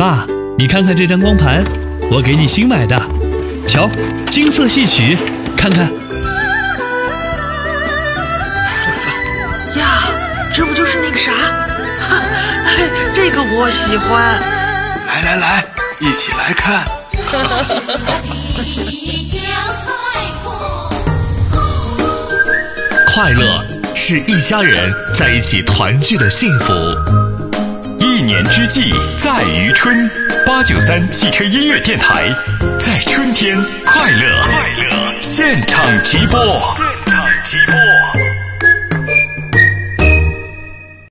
爸，你看看这张光盘，我给你新买的，瞧，金色戏曲，看看。呀，这不就是那个啥？哈，这个我喜欢。来来来，一起来看。快乐是一家人在一起团聚的幸福。一年之计在于春，八九三汽车音乐电台在春天快乐快乐现场直播现。